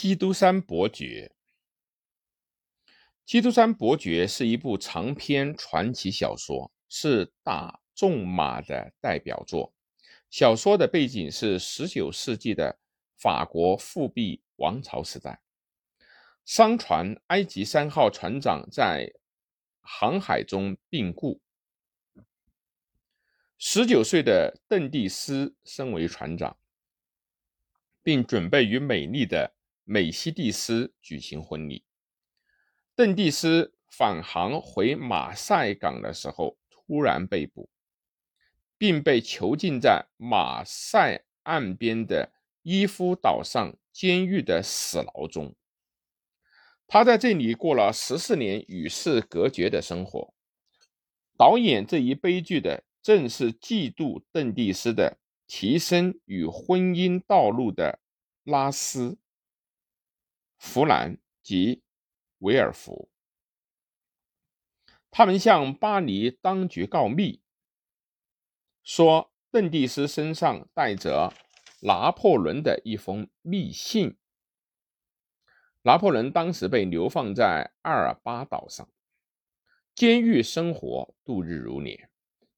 基督山伯爵》。《基督山伯爵》是一部长篇传奇小说，是大仲马的代表作。小说的背景是19世纪的法国复辟王朝时代。商船埃及三号船长在航海中病故。十九岁的邓蒂斯升为船长，并准备与美丽的美西蒂斯举行婚礼。邓蒂斯返航回马赛港的时候，突然被捕，并被囚禁在马赛岸边的伊夫岛上监狱的死牢中。他在这里过了十四年与世隔绝的生活。导演这一悲剧的。正是嫉妒邓蒂斯的提升与婚姻道路的拉斯、弗兰及维尔福，他们向巴黎当局告密，说邓蒂斯身上带着拿破仑的一封密信。拿破仑当时被流放在阿尔巴岛上，监狱生活度日如年。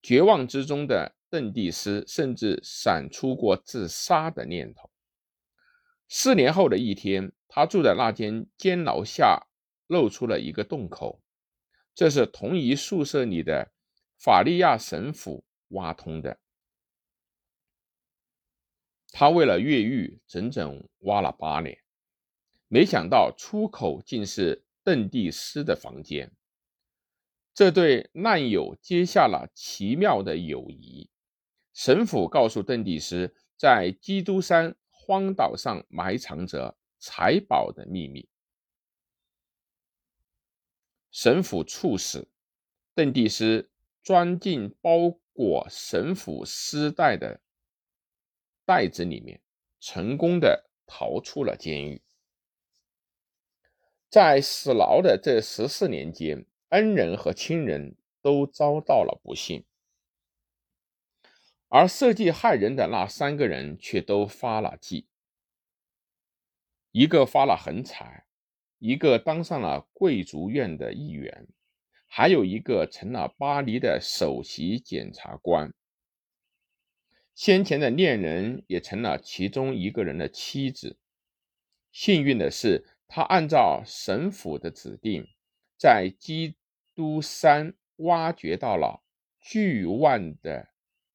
绝望之中的邓蒂斯甚至闪出过自杀的念头。四年后的一天，他住在那间监牢下，露出了一个洞口，这是同一宿舍里的法利亚神父挖通的。他为了越狱，整整挖了八年，没想到出口竟是邓蒂斯的房间。这对难友结下了奇妙的友谊。神父告诉邓蒂斯，在基督山荒岛上埋藏着财宝的秘密。神父猝死，邓蒂斯钻进包裹神父尸袋的袋子里面，成功的逃出了监狱。在死牢的这十四年间。恩人和亲人都遭到了不幸，而设计害人的那三个人却都发了迹：一个发了横财，一个当上了贵族院的议员，还有一个成了巴黎的首席检察官。先前的恋人也成了其中一个人的妻子。幸运的是，他按照神府的指定，在基。督山挖掘到了巨万的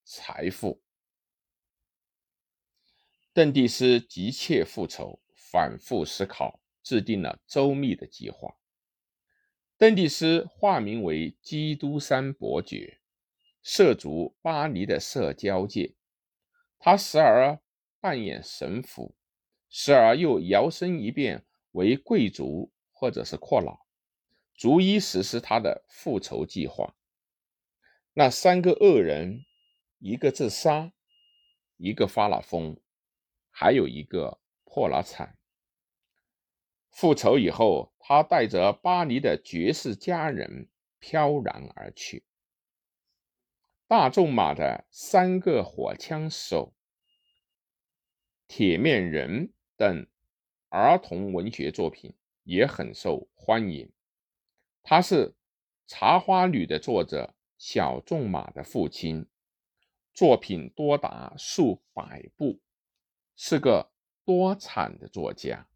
财富，邓蒂斯急切复仇，反复思考，制定了周密的计划。邓蒂斯化名为基督山伯爵，涉足巴黎的社交界。他时而扮演神父，时而又摇身一变为贵族或者是阔佬。逐一实施他的复仇计划。那三个恶人，一个自杀，一个发了疯，还有一个破了产。复仇以后，他带着巴黎的绝世佳人飘然而去。大仲马的三个火枪手、铁面人等儿童文学作品也很受欢迎。他是《茶花女》的作者小仲马的父亲，作品多达数百部，是个多产的作家。